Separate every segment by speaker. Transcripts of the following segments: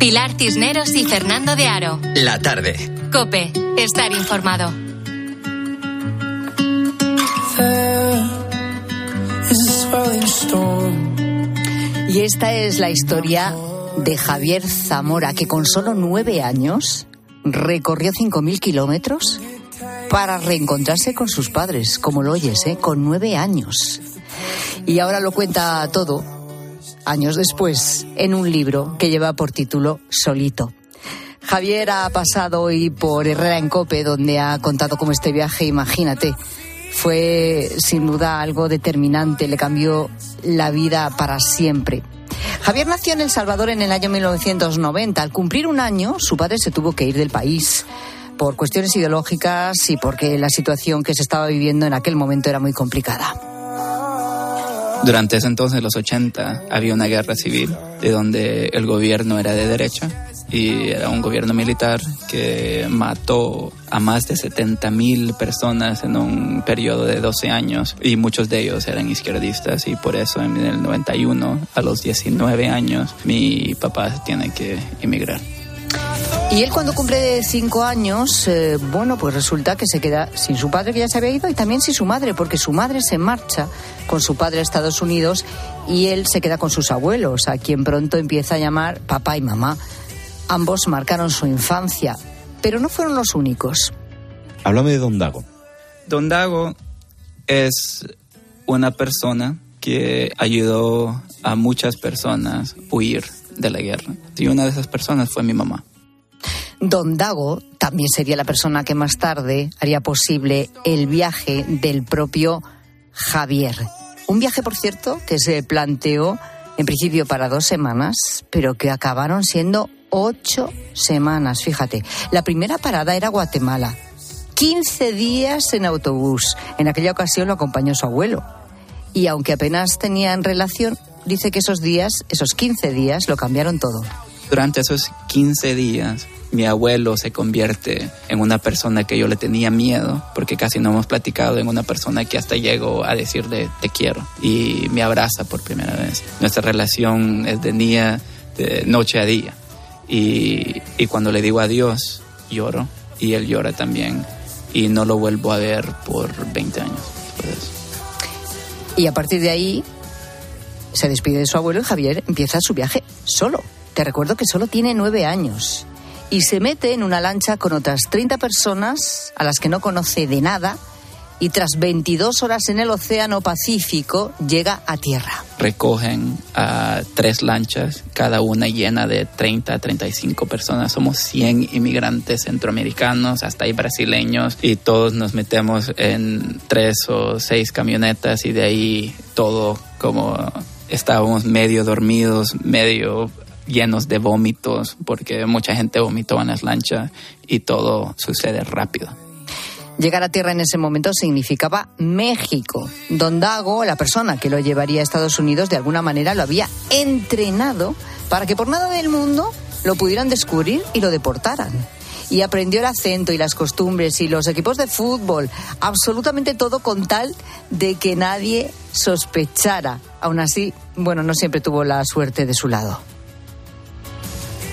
Speaker 1: Pilar Cisneros y Fernando de Aro.
Speaker 2: La tarde.
Speaker 1: Cope, estar informado.
Speaker 3: Y esta es la historia de Javier Zamora, que con solo nueve años recorrió 5.000 kilómetros para reencontrarse con sus padres, como lo oyes, ¿eh? con nueve años. Y ahora lo cuenta todo años después, en un libro que lleva por título Solito. Javier ha pasado hoy por Herrera en Cope, donde ha contado cómo este viaje, imagínate, fue sin duda algo determinante, le cambió la vida para siempre. Javier nació en El Salvador en el año 1990. Al cumplir un año, su padre se tuvo que ir del país por cuestiones ideológicas y porque la situación que se estaba viviendo en aquel momento era muy complicada.
Speaker 4: Durante ese entonces, los 80, había una guerra civil de donde el gobierno era de derecha y era un gobierno militar que mató a más de 70 mil personas en un periodo de 12 años y muchos de ellos eran izquierdistas y por eso en el 91, a los 19 años, mi papá tiene que emigrar.
Speaker 3: Y él cuando cumple cinco años, eh, bueno, pues resulta que se queda sin su padre que ya se había ido y también sin su madre, porque su madre se marcha con su padre a Estados Unidos y él se queda con sus abuelos, a quien pronto empieza a llamar papá y mamá. Ambos marcaron su infancia, pero no fueron los únicos.
Speaker 5: Háblame de Don Dago.
Speaker 4: Don Dago es una persona que ayudó a muchas personas a huir de la guerra. Y una de esas personas fue mi mamá.
Speaker 3: Don Dago también sería la persona que más tarde haría posible el viaje del propio Javier. Un viaje, por cierto, que se planteó en principio para dos semanas, pero que acabaron siendo ocho semanas, fíjate. La primera parada era Guatemala. 15 días en autobús. En aquella ocasión lo acompañó su abuelo. Y aunque apenas tenían relación, dice que esos días, esos 15 días, lo cambiaron todo.
Speaker 4: Durante esos 15 días, mi abuelo se convierte en una persona que yo le tenía miedo, porque casi no hemos platicado, en una persona que hasta llego a decirle te quiero y me abraza por primera vez. Nuestra relación es de día, de noche a día. Y, y cuando le digo adiós, lloro y él llora también y no lo vuelvo a ver por 20 años
Speaker 3: Y a partir de ahí se despide de su abuelo y Javier empieza su viaje solo. Te recuerdo que solo tiene nueve años y se mete en una lancha con otras 30 personas a las que no conoce de nada y tras 22 horas en el Océano Pacífico llega a tierra.
Speaker 4: Recogen a tres lanchas, cada una llena de 30 a 35 personas. Somos 100 inmigrantes centroamericanos, hasta hay brasileños, y todos nos metemos en tres o seis camionetas y de ahí todo como estábamos medio dormidos, medio llenos de vómitos, porque mucha gente vomitó en las lanchas y todo sucede rápido.
Speaker 3: Llegar a tierra en ese momento significaba México. Don Dago, la persona que lo llevaría a Estados Unidos, de alguna manera lo había entrenado para que por nada del mundo lo pudieran descubrir y lo deportaran. Y aprendió el acento y las costumbres y los equipos de fútbol, absolutamente todo con tal de que nadie sospechara. Aún así, bueno, no siempre tuvo la suerte de su lado.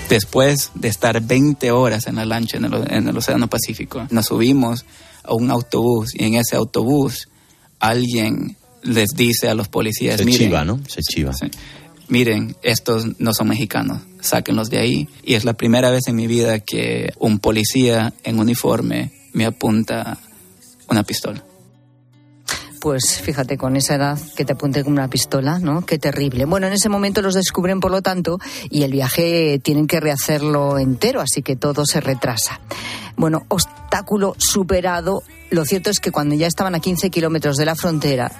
Speaker 4: Después de estar 20 horas en la lancha en el, Océano Pacífico, nos subimos a un autobús y en ese autobús alguien les dice a los policías...
Speaker 5: Se
Speaker 4: miren,
Speaker 5: chiva, ¿no? Se chiva.
Speaker 4: miren, estos no son mexicanos, sáquenlos de ahí. Y es la primera vez en mi vida que un policía en uniforme me apunta una pistola
Speaker 3: pues fíjate, con esa edad que te apunte con una pistola, ¿no? Qué terrible. Bueno, en ese momento los descubren, por lo tanto, y el viaje tienen que rehacerlo entero, así que todo se retrasa. Bueno, obstáculo superado. Lo cierto es que cuando ya estaban a 15 kilómetros de la frontera,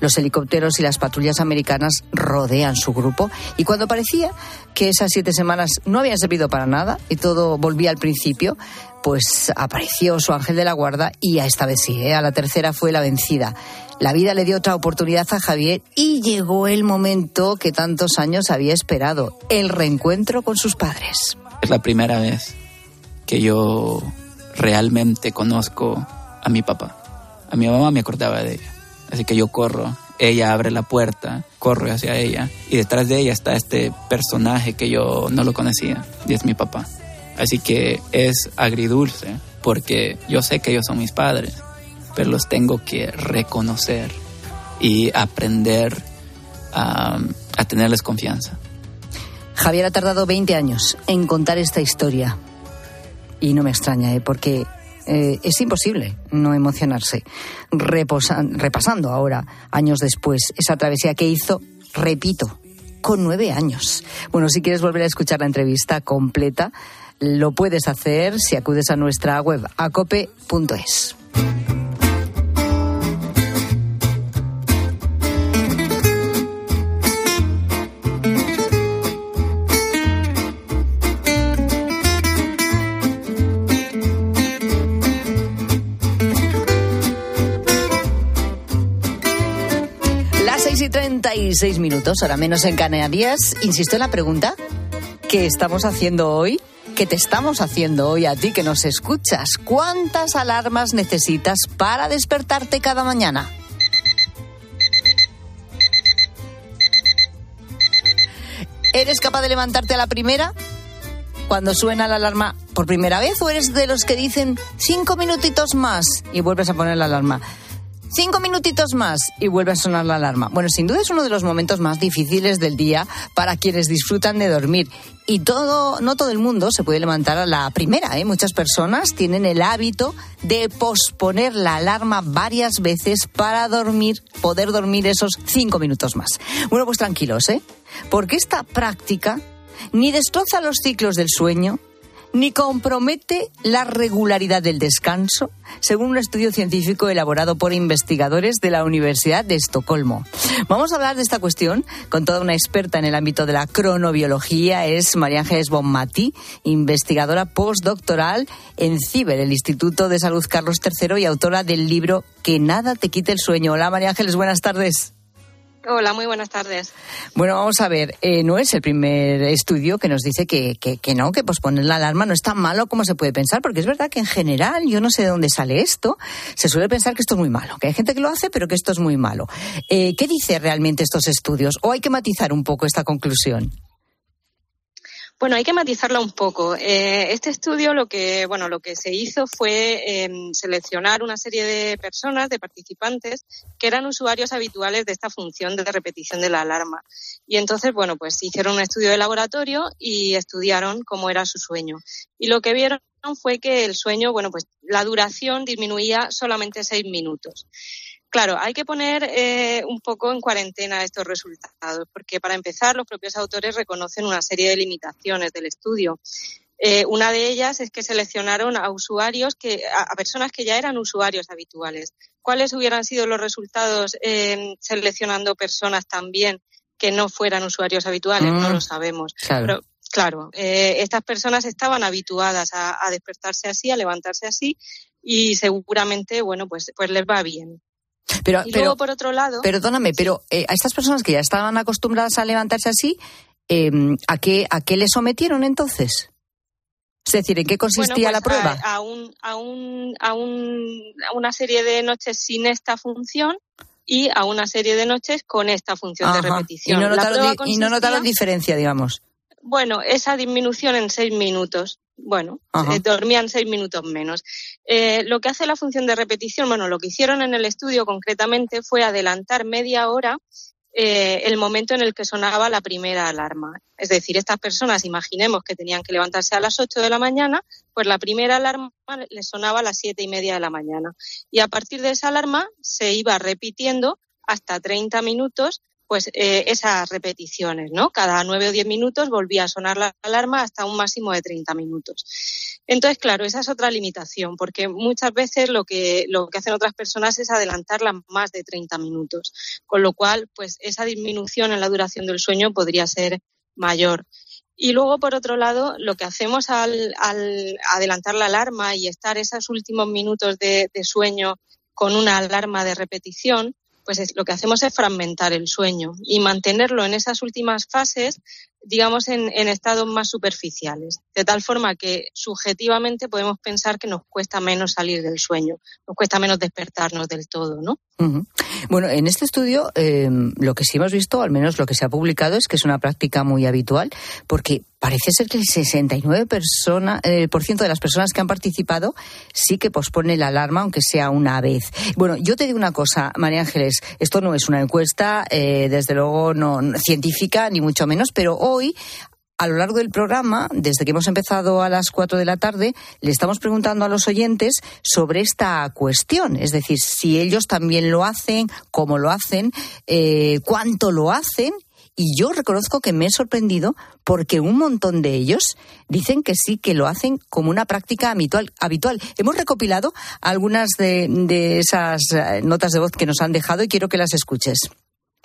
Speaker 3: Los helicópteros y las patrullas americanas rodean su grupo y cuando parecía que esas siete semanas no habían servido para nada y todo volvía al principio, pues apareció su ángel de la guarda y a esta vez sí, ¿eh? a la tercera fue la vencida. La vida le dio otra oportunidad a Javier y llegó el momento que tantos años había esperado, el reencuentro con sus padres.
Speaker 4: Es la primera vez que yo realmente conozco a mi papá. A mi mamá me acordaba de ella. Así que yo corro, ella abre la puerta, corro hacia ella y detrás de ella está este personaje que yo no lo conocía y es mi papá. Así que es agridulce porque yo sé que ellos son mis padres, pero los tengo que reconocer y aprender a, tenerles confianza.
Speaker 3: Javier ha tardado 20 años en contar esta historia. Y no me extraña, ¿eh? porque eh, es imposible no emocionarse. repasando ahora, años después, esa travesía que hizo, repito, con nueve años. Bueno, si quieres volver a escuchar la entrevista completa, lo puedes hacer si acudes a nuestra web acope.es. y 36 minutos, ahora menos en Canarias. Insisto en la pregunta que estamos haciendo hoy, que te estamos haciendo hoy a ti que nos escuchas. ¿Cuántas alarmas necesitas para despertarte cada mañana? ¿Eres capaz de levantarte a la primera? Cuando suena la alarma por primera vez o eres de los que dicen cinco minutitos más y vuelves a poner la alarma? Cinco minutitos más y vuelve a sonar la alarma. Bueno, sin duda es uno de los momentos más difíciles del día para quienes disfrutan de dormir. Y todo, no todo el mundo se puede levantar a la primera, ¿eh? Muchas personas tienen el hábito de posponer la alarma varias veces para dormir, poder dormir esos cinco minutos más. Bueno, pues tranquilos, ¿eh? Porque esta práctica ni destroza los ciclos del sueño, ni compromete la regularidad del descanso, según un estudio científico elaborado por investigadores de la Universidad de Estocolmo. Vamos a hablar de esta cuestión con toda una experta en el ámbito de la cronobiología, es María Ángeles Bonmati, investigadora postdoctoral en CIBER, el Instituto de Salud Carlos III y autora del libro Que nada te quite el sueño. Hola María Ángeles, buenas tardes.
Speaker 6: Hola, muy buenas tardes.
Speaker 3: Bueno, vamos a ver, eh, no es el primer estudio que nos dice que, que, no, que posponer la alarma no es tan malo como se puede pensar, porque es verdad que en general, yo no sé de dónde sale esto, se suele pensar que esto es muy malo, que hay gente que lo hace, pero que esto es muy malo. Eh, ¿Qué dice realmente estos estudios? ¿O hay que matizar un poco esta conclusión?
Speaker 6: Bueno, hay que matizarla un poco. Eh, este estudio lo que, bueno, lo que se hizo fue em, seleccionar una serie de personas, de participantes, que eran usuarios habituales de esta función de repetición de la alarma. Y entonces, bueno, pues hicieron un estudio de laboratorio y estudiaron cómo era su sueño. Y lo que vieron fue que el sueño, bueno, pues la duración disminuía solamente seis minutos. Claro, hay que poner eh, un poco en cuarentena estos resultados, porque para empezar, los propios autores reconocen una serie de limitaciones del estudio. Eh, una de ellas es que seleccionaron a usuarios que, a, personas que ya eran usuarios habituales. ¿Cuáles hubieran sido los resultados seleccionando personas también que no fueran usuarios habituales? no lo mm, sabemos. Claro. claro, eh, estas personas estaban habituadas a, a, despertarse así, a levantarse así, y seguramente, bueno, pues, pues les va bien.
Speaker 3: Pero,
Speaker 6: y luego, por otro lado.
Speaker 3: Perdóname, pero eh, a estas personas que ya estaban acostumbradas a levantarse así, em, ¿a, qué, ¿a qué le sometieron entonces? Es decir, ¿en qué consistía la
Speaker 6: pues,
Speaker 3: prueba?
Speaker 6: A, un, a, un, a, un, a una serie de noches sin esta función y a una serie de noches con esta función de repetición.
Speaker 3: Y no notaron, y no notaron diferencia, digamos.
Speaker 6: Bueno, esa disminución en seis minutos bueno, eh, dormían seis minutos menos. Eh, lo que hace la función de repetición, bueno, lo que hicieron en el estudio concretamente fue adelantar media hora eh, el momento en el que sonaba la primera alarma. Es decir, estas personas, imaginemos que tenían que levantarse a las ocho de la mañana, pues la primera alarma les sonaba a las siete y media de la mañana. Y a partir de esa alarma se iba repitiendo hasta 30 minutos pues eh, esas repeticiones, ¿no? Cada nueve o diez minutos volvía a sonar la alarma hasta un máximo de 30 minutos. Entonces, claro, esa es otra limitación, porque muchas veces lo que, lo que hacen otras personas es adelantarla más de 30 minutos, con lo cual, pues esa disminución en la duración del sueño podría ser mayor. Y luego, por otro lado, lo que hacemos al, adelantar la alarma y estar esos últimos minutos de sueño con una alarma de repetición, pues lo que hacemos es fragmentar el sueño y mantenerlo en esas últimas fases, digamos, en, estados más superficiales, de tal forma que subjetivamente podemos pensar que nos cuesta menos salir del sueño, nos cuesta menos despertarnos del todo, ¿no?
Speaker 3: Bueno, en este estudio eh, lo que sí hemos visto, al menos lo que se ha publicado, es que es una práctica muy habitual, porque parece ser que el 69% persona, eh, por ciento de las personas que han participado sí que pospone la alarma, aunque sea una vez. Bueno, yo te digo una cosa, María Ángeles, esto no es una encuesta, eh, desde luego no científica, ni mucho menos, pero hoy a lo largo del programa, desde que hemos empezado a las 4 de la tarde, le estamos preguntando a los oyentes sobre esta cuestión. Es decir, si ellos también lo hacen, cómo lo hacen, eh, cuánto lo hacen. Y yo reconozco que me he sorprendido porque un montón de ellos dicen que sí, que lo hacen como una práctica habitual. Hemos recopilado algunas de esas eh, notas de voz que nos han dejado y quiero que las escuches.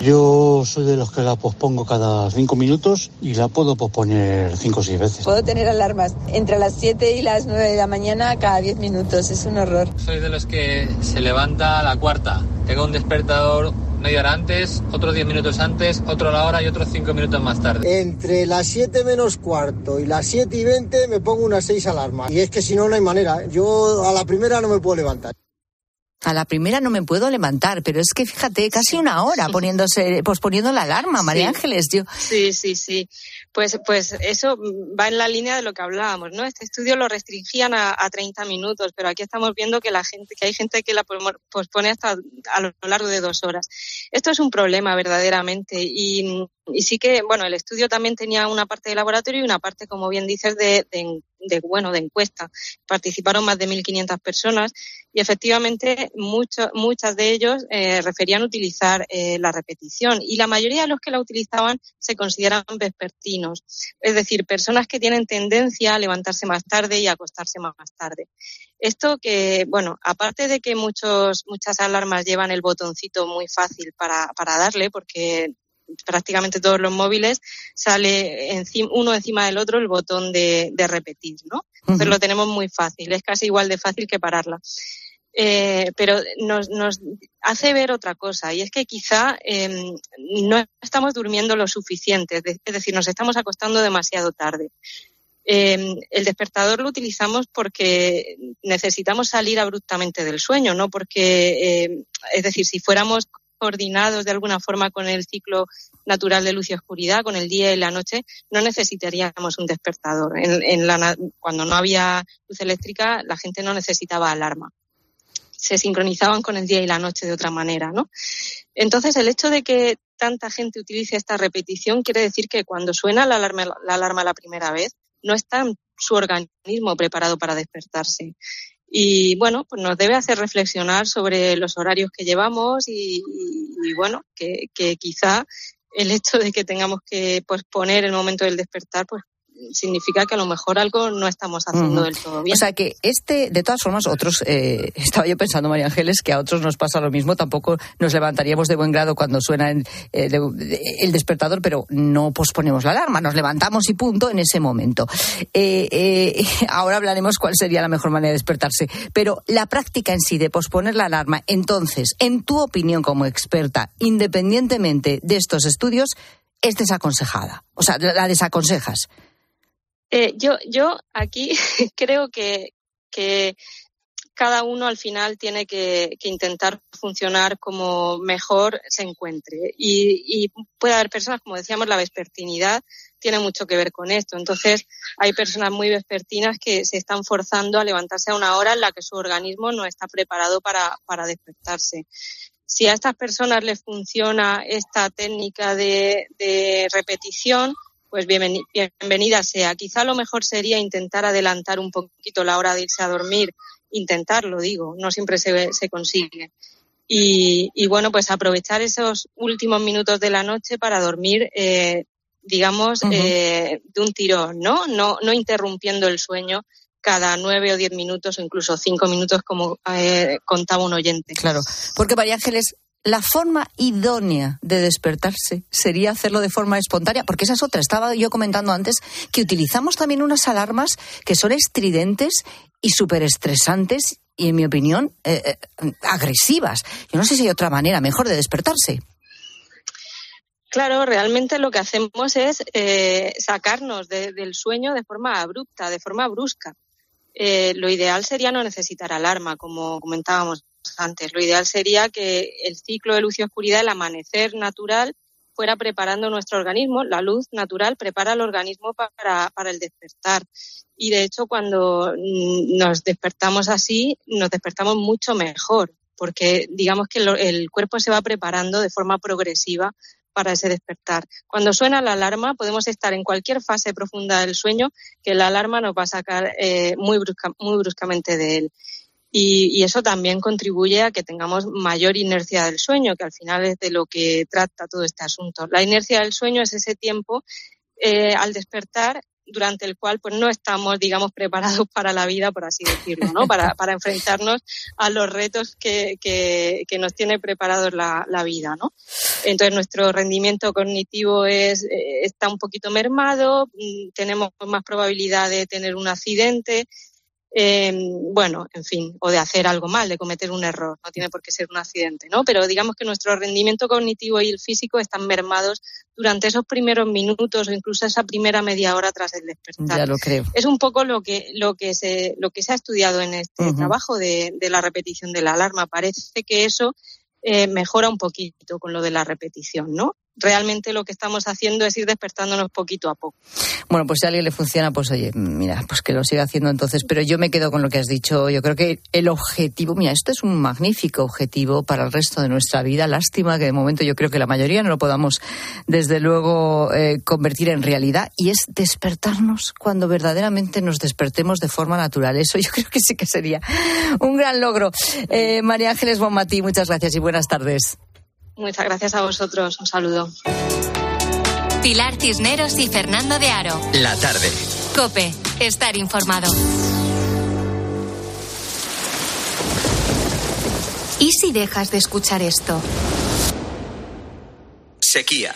Speaker 7: Yo soy de los que la pospongo cada cinco minutos y la puedo posponer cinco o seis veces.
Speaker 8: Puedo tener alarmas entre las 7 y las 9 de la mañana cada 10 minutos, es un horror.
Speaker 9: Soy de los que se levanta a la cuarta. Tengo un despertador media hora antes, otros 10 minutos antes, otro a la hora y otros 5 minutos más tarde.
Speaker 10: Entre las 7 menos cuarto y las 7 y 20 me pongo unas 6 alarmas. Y es que si no, no hay manera. Yo a la primera no me puedo levantar.
Speaker 3: A la primera no me puedo levantar, pero es que fíjate, casi una hora poniéndose, posponiendo la alarma, María Ángeles. Yo...
Speaker 6: Sí, sí, sí. Pues, pues eso va en la línea de lo que hablábamos, ¿no? Este estudio lo restringían a, a 30 minutos, pero aquí estamos viendo que la gente, que hay gente que la pospone hasta a lo largo de dos horas. Esto es un problema verdaderamente y, y sí que, bueno, el estudio también tenía una parte de laboratorio y una parte, como bien dices, de, de, bueno, de encuesta. Participaron más de 1.500 personas y efectivamente muchos, muchas de ellos eh, referían utilizar eh, la repetición y la mayoría de los que la utilizaban se consideran vespertinos, es decir, personas que tienen tendencia a levantarse más tarde y a acostarse más tarde. Esto que, bueno, aparte de que muchos, muchas alarmas llevan el botoncito muy fácil para, para darle, porque prácticamente todos los móviles sale uno encima del otro el botón de, repetir, ¿no? Entonces lo tenemos muy fácil, es casi igual de fácil que pararla. Eh, pero nos, nos, hace ver otra cosa y es que quizá em, no estamos durmiendo lo suficiente, es decir, nos estamos acostando demasiado tarde. Em, el despertador lo utilizamos porque necesitamos salir abruptamente del sueño, no porque, em, es decir, si fuéramos coordinados de alguna forma con el ciclo natural de luz y oscuridad, con el día y la noche, no necesitaríamos un despertador. En, la, cuando no había luz eléctrica, la gente no necesitaba alarma. Se sincronizaban con el día y la noche de otra manera, ¿no? Entonces, el hecho de que tanta gente utilice esta repetición quiere decir que cuando suena la alarma, la alarma la primera vez, no está su organismo preparado para despertarse y bueno, pues nos debe hacer reflexionar sobre los horarios que llevamos y, bueno, que, que, quizá el hecho de que tengamos que posponer el momento del despertar, pues significa que a lo mejor algo no estamos haciendo del todo bien.
Speaker 3: O sea que este, de todas formas, otros, eh, estaba yo pensando, María Ángeles, que a otros nos pasa lo mismo, tampoco nos levantaríamos de buen grado cuando suena el, eh, el despertador, pero no posponemos la alarma, nos levantamos y punto en ese momento. Eh, ahora hablaremos cuál sería la mejor manera de despertarse, pero la práctica en sí de posponer la alarma, entonces, en tu opinión como experta, independientemente de estos estudios, es desaconsejada. O sea, la desaconsejas.
Speaker 6: Eh, yo, yo aquí creo que, cada uno al final tiene que, intentar funcionar como mejor se encuentre. Y, y, puede haber personas, como decíamos, la vespertinidad tiene mucho que ver con esto. Entonces, hay personas muy vespertinas que se están forzando a levantarse a una hora en la que su organismo no está preparado para, despertarse. Si a estas personas les funciona esta técnica de repetición, pues bienvenida sea. Quizá lo mejor sería intentar adelantar un poquito la hora de irse a dormir, intentarlo, digo, no siempre se, se consigue. Y, bueno, pues aprovechar esos últimos minutos de la noche para dormir, eh, digamos, eh, de un tirón, ¿no? ¿no? No interrumpiendo el sueño cada nueve o diez minutos o incluso cinco minutos, como eh, contaba un oyente.
Speaker 3: Claro, porque María Ángeles, la forma idónea de despertarse sería hacerlo de forma espontánea, porque esa es otra. Estaba yo comentando antes que utilizamos también unas alarmas que son estridentes y súper estresantes y, en mi opinión, eh, eh, agresivas. Yo no sé si hay otra manera mejor de despertarse.
Speaker 6: Claro, realmente lo que hacemos es eh, sacarnos del sueño de forma abrupta, de forma brusca. Lo ideal sería no necesitar alarma, como comentábamos antes. Lo ideal sería que el ciclo de luz y oscuridad, el amanecer natural, fuera preparando nuestro organismo. La luz natural prepara al organismo para, para el despertar. Y de hecho, cuando mm, nos despertamos así, nos despertamos mucho mejor, porque digamos que el cuerpo se va preparando de forma progresiva para ese despertar. Cuando suena la alarma, podemos estar en cualquier fase profunda del sueño que la alarma nos va a sacar eh, muy, muy bruscamente de él. Y, eso también contribuye a que tengamos mayor inercia del sueño, que al final es de lo que trata todo este asunto. La inercia del sueño es ese tiempo eh, al despertar durante el cual pues no estamos, digamos, preparados para la vida, por así decirlo, ¿no? Para, para enfrentarnos a los retos que, que, que nos tiene preparados la, la, vida, ¿no? Entonces nuestro rendimiento cognitivo es, eh, está un poquito mermado, mm, tenemos más probabilidad de tener un accidente, eh, bueno, en fin, o de hacer algo mal, de cometer un error, no tiene por qué ser un accidente, ¿no? Pero digamos que nuestro rendimiento cognitivo y el físico están mermados durante esos primeros minutos o incluso esa primera media hora tras el despertar.
Speaker 3: Ya lo creo.
Speaker 6: Es un poco lo que, lo que, se, lo que se ha estudiado en este trabajo de, de la repetición de la alarma. Parece que eso eh, mejora un poquito con lo de la repetición, ¿no? Realmente lo que estamos haciendo es ir despertándonos poquito a poco.
Speaker 3: Bueno, pues si a alguien le funciona, pues oye, mira, pues que lo siga haciendo entonces. Pero yo me quedo con lo que has dicho. Yo creo que el objetivo, mira, esto es un magnífico objetivo para el resto de nuestra vida. Lástima que de momento yo creo que la mayoría no lo podamos, desde luego, eh, convertir en realidad. Y es despertarnos cuando verdaderamente nos despertemos de forma natural. Eso yo creo que sí que sería un gran logro. Eh, María Ángeles Bonmatí, muchas gracias y buenas tardes.
Speaker 6: Muchas gracias a vosotros. Un saludo.
Speaker 1: Pilar Cisneros y Fernando de Aro.
Speaker 2: La tarde.
Speaker 1: Cope. Estar informado. ¿Y si dejas de escuchar esto?
Speaker 2: Sequía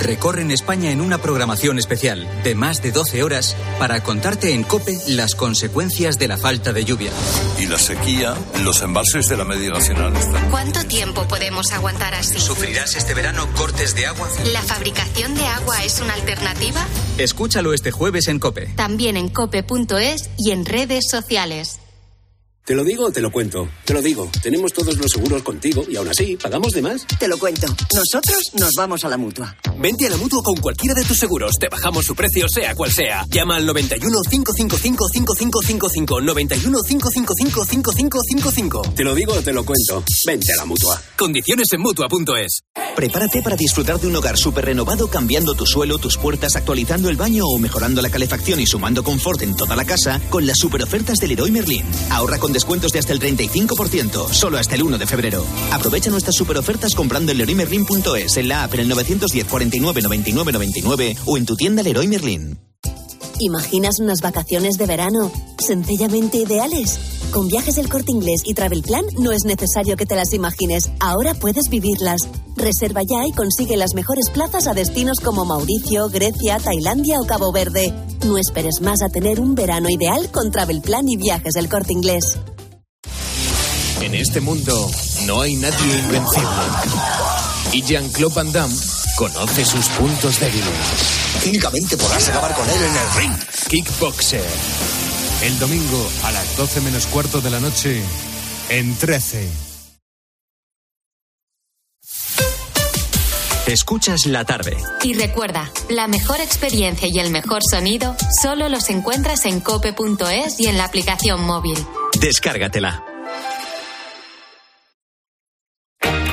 Speaker 2: recorren España en una programación especial de más de 12 horas para contarte en COPE las consecuencias de la falta de lluvia.
Speaker 11: Y la sequía, los embalses de la media nacional
Speaker 1: están. ¿Cuánto tiempo podemos aguantar así?
Speaker 2: ¿Sufrirás este verano cortes de agua?
Speaker 1: ¿La fabricación de agua es una alternativa?
Speaker 2: Escúchalo este jueves en COPE.
Speaker 1: También en cope.es y en redes sociales.
Speaker 12: ¿Te lo digo o te lo cuento? Te lo digo. Tenemos todos los seguros contigo y aún así, ¿pagamos de más?
Speaker 13: Te lo cuento. Nosotros nos vamos a la mutua.
Speaker 14: Vente a la mutua con cualquiera de tus seguros. Te bajamos su precio, sea cual sea. Llama al 91 555 5555. 91 555 5555.
Speaker 12: Te lo digo o te lo cuento. Vente a la mutua.
Speaker 14: Condiciones en mutua.es.
Speaker 15: Prepárate para disfrutar de un hogar súper renovado cambiando tu suelo, tus puertas, actualizando el baño o mejorando la calefacción y sumando confort en toda la casa con las super ofertas del Leroy Merlin. Ahorra con descuentos de hasta el 35%, solo hasta el 1 de febrero. Aprovecha nuestras super ofertas comprando en leroymerlin.es, en la app en el 910 49 99 99 o en tu tienda Leroy Merlin.
Speaker 16: ¿Imaginas unas vacaciones de verano sencillamente ideales? Con viajes del corte inglés y Travel Plan no es necesario que te las imagines, ahora puedes vivirlas. Reserva ya y consigue las mejores plazas a destinos como Mauricio, Grecia, Tailandia o Cabo Verde. No esperes más a tener un verano ideal con Travel Plan y viajes del corte inglés.
Speaker 17: En este mundo no hay nadie invencible. Y Jean-Claude Van Damme conoce sus puntos débiles.
Speaker 18: Únicamente podrás acabar con él en el ring.
Speaker 17: Kickboxer. El domingo a las 12 menos cuarto de la noche en 13.
Speaker 2: Escuchas la tarde.
Speaker 1: Y recuerda, la mejor experiencia y el mejor sonido solo los encuentras en cope.es y en la aplicación móvil.
Speaker 2: Descárgatela.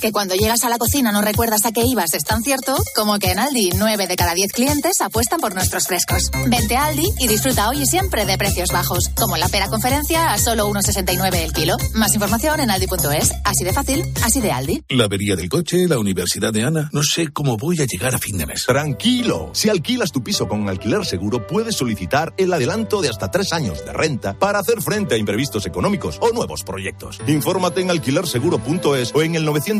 Speaker 19: Que cuando llegas a la cocina no recuerdas a qué ibas es tan cierto como que en Aldi 9 de cada 10 clientes apuestan por nuestros frescos. Vente a Aldi y disfruta hoy y siempre de precios bajos, como la pera conferencia a solo 1,69 el kilo. Más información en aldi.es. Así de fácil, así de Aldi.
Speaker 20: La avería del coche, la universidad de Ana. No sé cómo voy a llegar a fin de mes.
Speaker 21: Tranquilo. Si alquilas tu piso con alquiler seguro, puedes solicitar el adelanto de hasta tres años de renta para hacer frente a imprevistos económicos o nuevos proyectos. Infórmate en alquilerseguro.es o en el 910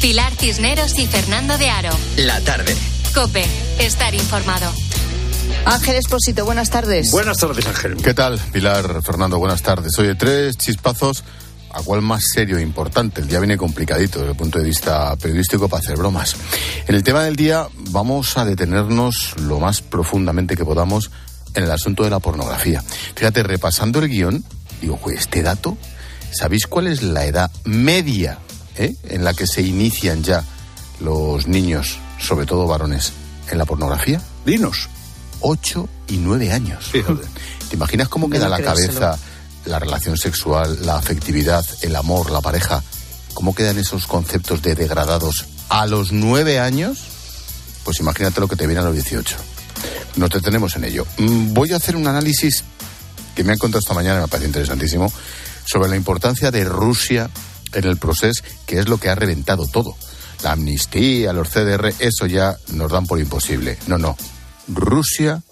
Speaker 1: Pilar Cisneros y Fernando de Aro.
Speaker 2: La tarde.
Speaker 1: Cope, estar informado.
Speaker 3: Ángel Espósito, buenas tardes.
Speaker 22: Buenas tardes, Ángel.
Speaker 23: ¿Qué tal, Pilar, Fernando? Buenas tardes. Oye, tres chispazos. ¿A cuál más serio e importante? El día viene complicadito desde el punto de vista periodístico para hacer bromas. En el tema del día vamos a detenernos lo más profundamente que podamos en el asunto de la pornografía. Fíjate, repasando el guion, digo, este dato, ¿sabéis cuál es la edad media ¿eh? en la que se inician ya los niños, sobre todo varones, en la pornografía?
Speaker 22: Dinos.
Speaker 23: Ocho y nueve años.
Speaker 22: Fíjate.
Speaker 23: ¿Te imaginas cómo queda
Speaker 3: No
Speaker 23: la
Speaker 3: creérselo.
Speaker 23: cabeza, la relación sexual, la afectividad, el amor, la pareja? ¿Cómo quedan esos conceptos de degradados a los nueve años? Pues imagínate lo que te viene a los 18. Nos detenemos en ello. Mm, Voy a hacer un análisis que me han contado esta mañana, me parece interesantísimo, sobre la importancia de Rusia en el proceso, que es lo que ha reventado todo. La amnistía, los CDR, eso ya nos dan por imposible. No, no. Rusia,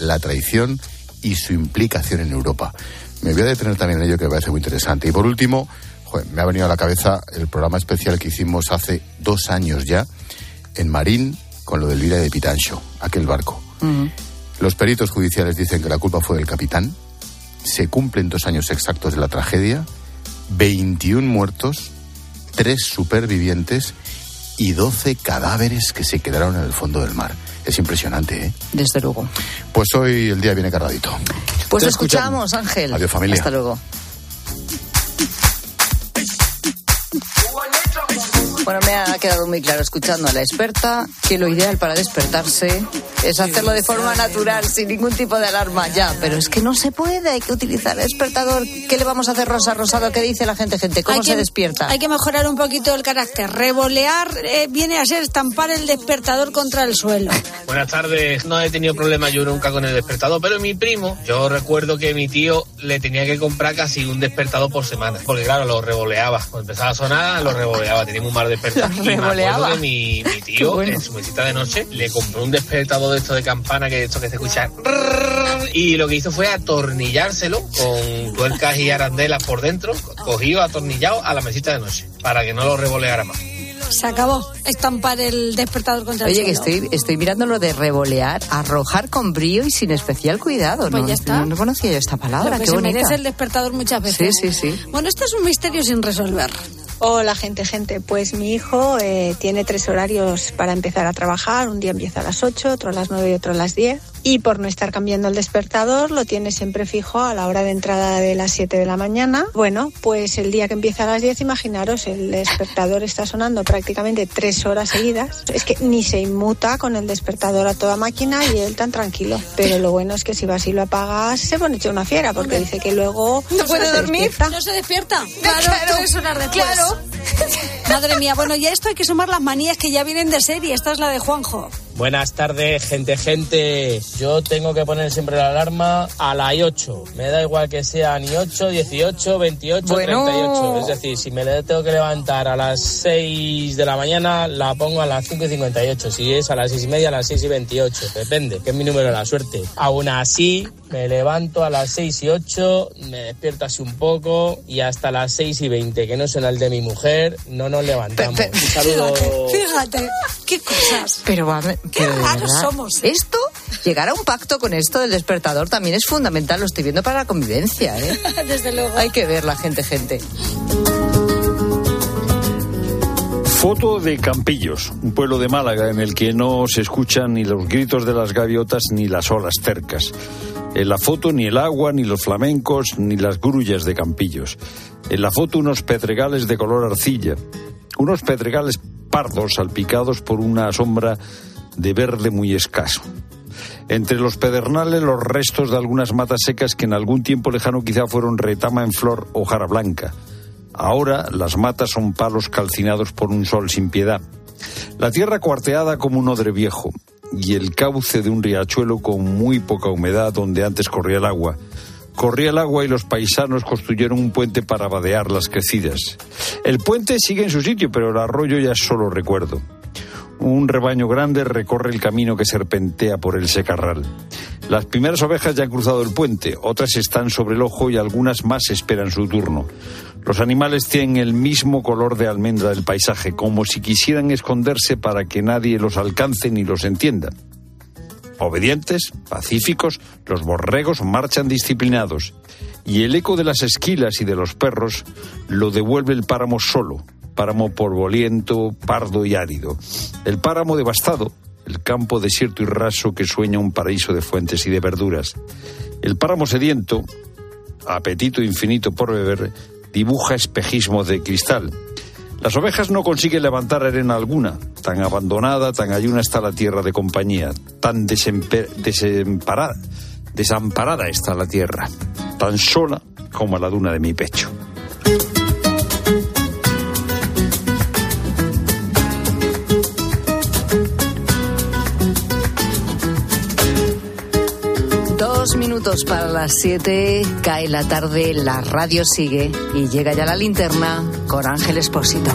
Speaker 23: la traición y su implicación en Europa. Me voy a detener también en ello que me parece muy interesante. Y por último, joder, me ha venido a la cabeza el programa especial que hicimos hace dos años ya en Marín con lo del Vira de Pitancho, aquel barco. Los peritos judiciales dicen que la culpa fue del capitán. Se cumplen dos años exactos de la tragedia. 21 muertos, 3 supervivientes y 12 cadáveres que se quedaron en el fondo del mar. Es impresionante, ¿eh?
Speaker 3: Desde luego.
Speaker 23: Pues hoy el día viene cargadito.
Speaker 3: Pues
Speaker 23: Te
Speaker 3: escuchamos, Ángel.
Speaker 23: Adiós, familia.
Speaker 3: Hasta luego. Bueno, me ha quedado muy claro escuchando a la experta que lo ideal para despertarse es hacerlo de forma natural, sin ningún tipo de alarma. Ya, pero es que no se puede, hay que utilizar el despertador. ¿Qué le vamos a hacer, Rosa Rosado? ¿Qué dice la gente, gente? ¿Cómo
Speaker 24: Hay
Speaker 3: se
Speaker 24: que-
Speaker 3: despierta?
Speaker 24: Hay que mejorar un poquito el carácter. Revolear eh, viene a ser estampar el despertador contra el suelo.
Speaker 9: Buenas tardes. No he tenido problema yo nunca con el despertador, pero mi primo, yo recuerdo que mi tío le tenía que comprar casi un despertador por semana. Porque claro, lo revoleaba. Cuando empezaba a sonar, lo revoleaba. Teníamos un mar de despertador.
Speaker 3: Lo
Speaker 9: Y me acuerdo que mi, mi tío,
Speaker 3: bueno.
Speaker 9: en su mesita de noche, le compró un despertador de esto de campana, que esto que se escucha. Y lo que hizo fue atornillárselo con tuercas y arandelas por dentro, cogido, atornillado a la mesita de noche, para que no lo revoleara más.
Speaker 24: Se acabó estampar el despertador contra
Speaker 3: Oye,
Speaker 24: el
Speaker 3: que
Speaker 24: suelo.
Speaker 3: estoy, estoy mirando lo de revolear, arrojar con brío y sin especial cuidado.
Speaker 24: Pues
Speaker 3: no,
Speaker 24: ya está.
Speaker 3: no, no conocía yo esta palabra,
Speaker 24: Lo que
Speaker 3: qué
Speaker 24: se
Speaker 3: bonita.
Speaker 24: merece el despertador muchas
Speaker 3: Sí,
Speaker 24: veces.
Speaker 3: sí, sí.
Speaker 24: Bueno, esto es un misterio sin resolver.
Speaker 25: Hola gente, gente. Pues mi hijo eh, tiene tres horarios para empezar a trabajar. Un día empieza a las 8, otro a las 9 y otro a las 10. y por no estar cambiando el despertador lo tiene siempre fijo a la hora de entrada de las 7 de la mañana. Bueno, pues el día que empieza a las 10, imaginaros, el despertador está sonando prácticamente tres horas seguidas. Es que ni se inmuta con el despertador a toda máquina y él tan tranquilo. Pero lo bueno es que si vas y lo apagas, se pone hecho una fiera porque dice que luego
Speaker 24: no puede dormir, no se despierta. Claro, claro tres horas después. Claro. you Madre mía, bueno, ya esto hay que sumar las manías que ya vienen de serie. Esta es la de Juanjo.
Speaker 26: Buenas tardes, gente, gente. Yo tengo que poner siempre la alarma a las 8. Me da igual que sea ni 8, 18, 28, 38. Es decir, si me tengo que levantar a las 6 de la mañana, la pongo a las 5 y 58. Si es a las 6 y media, a las 6 y 28. Depende, que es mi número de la suerte. Aún así, me levanto a las 6 y 8, me despierto así un poco y hasta las 6 y 20, que no suena el de mi mujer, no nos levantamos. un saludo.
Speaker 24: Fíjate, qué cosas.
Speaker 3: Pero va,
Speaker 24: Qué raros somos.
Speaker 3: ¿eh? Esto, llegar a un pacto con esto del despertador también es fundamental, lo estoy viendo para la convivencia, ¿eh?
Speaker 24: Desde luego.
Speaker 3: Hay que ver la gente, gente.
Speaker 27: Foto de Campillos, un pueblo de Málaga en el que no se escuchan ni los gritos de las gaviotas ni las olas cercas. En la foto ni el agua, ni los flamencos, ni las grullas de Campillos. En la foto unos pedregales de color arcilla, unos pedregales pardos salpicados por una sombra de verde muy escaso. Entre los pedernales los restos de algunas matas secas que en algún tiempo lejano quizá fueron retama en flor o jara blanca. Ahora las matas son palos calcinados por un sol sin piedad. La tierra cuarteada como un odre viejo y el cauce de un riachuelo con muy poca humedad donde antes corría el agua. Corría el agua y los paisanos construyeron un puente para vadear las crecidas. El puente sigue en su sitio, pero el arroyo ya es solo recuerdo. Un rebaño grande recorre el camino que serpentea por el secarral. Las primeras ovejas ya han cruzado el puente, otras están sobre el ojo y algunas más esperan su turno. Los animales tienen el mismo color de almendra del paisaje, como si quisieran esconderse para que nadie los alcance ni los entienda. Obedientes, pacíficos, los borregos marchan disciplinados y el eco de las esquilas y de los perros lo devuelve el páramo solo, páramo polvoriento, pardo y árido. El páramo devastado, el campo desierto y raso que sueña un paraíso de fuentes y de verduras. El páramo sediento, apetito infinito por beber, dibuja espejismo de cristal. Las ovejas no consiguen levantar arena alguna. Tan abandonada, tan ayuna está la tierra de compañía. Tan desamparada, está la tierra. Tan sola como la duna de mi pecho.
Speaker 3: Para las siete, cae la tarde, la radio sigue y llega ya la linterna con Ángel Espósito.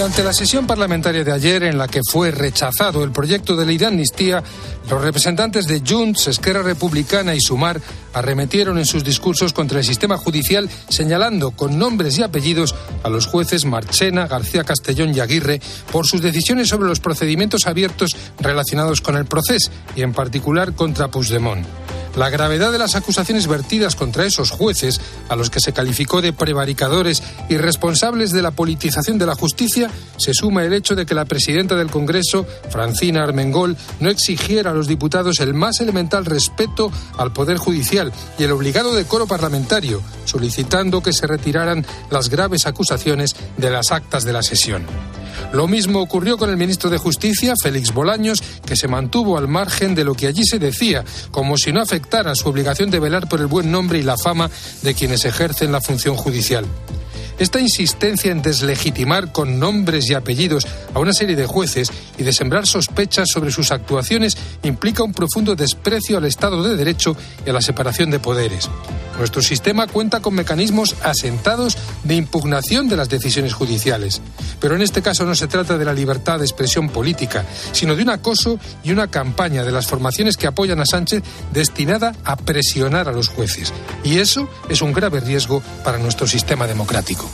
Speaker 28: Durante la sesión parlamentaria de ayer, en la que fue rechazado el proyecto de ley de amnistía, los representantes de Junts, Esquerra Republicana y Sumar arremetieron en sus discursos contra el sistema judicial, señalando con nombres y apellidos a los jueces Marchena, García Castellón y Aguirre por sus decisiones sobre los procedimientos abiertos relacionados con el proceso y, en particular, contra Puigdemont. La gravedad de las acusaciones vertidas contra esos jueces, a los que se calificó de prevaricadores y responsables de la politización de la justicia, se suma el hecho de que la presidenta del Congreso, Francina Armengol, no exigiera los diputados el más elemental respeto al Poder Judicial y el obligado decoro parlamentario, solicitando que se retiraran las graves acusaciones de las actas de la sesión. Lo mismo ocurrió con el ministro de Justicia, Félix Bolaños, que se mantuvo al margen de lo que allí se decía, como si no afectara su obligación de velar por el buen nombre y la fama de quienes ejercen la función judicial. Esta insistencia en deslegitimar con nombres y apellidos a una serie de jueces y de sembrar sospechas sobre sus actuaciones implica un profundo desprecio al Estado de Derecho y a la separación de poderes. Nuestro sistema cuenta con mecanismos asentados de impugnación de las decisiones judiciales. Pero en este caso no se trata de la libertad de expresión política, sino de un acoso y una campaña de las formaciones que apoyan a Sánchez destinada a presionar a los jueces. Y eso es un grave riesgo para nuestro sistema democrático.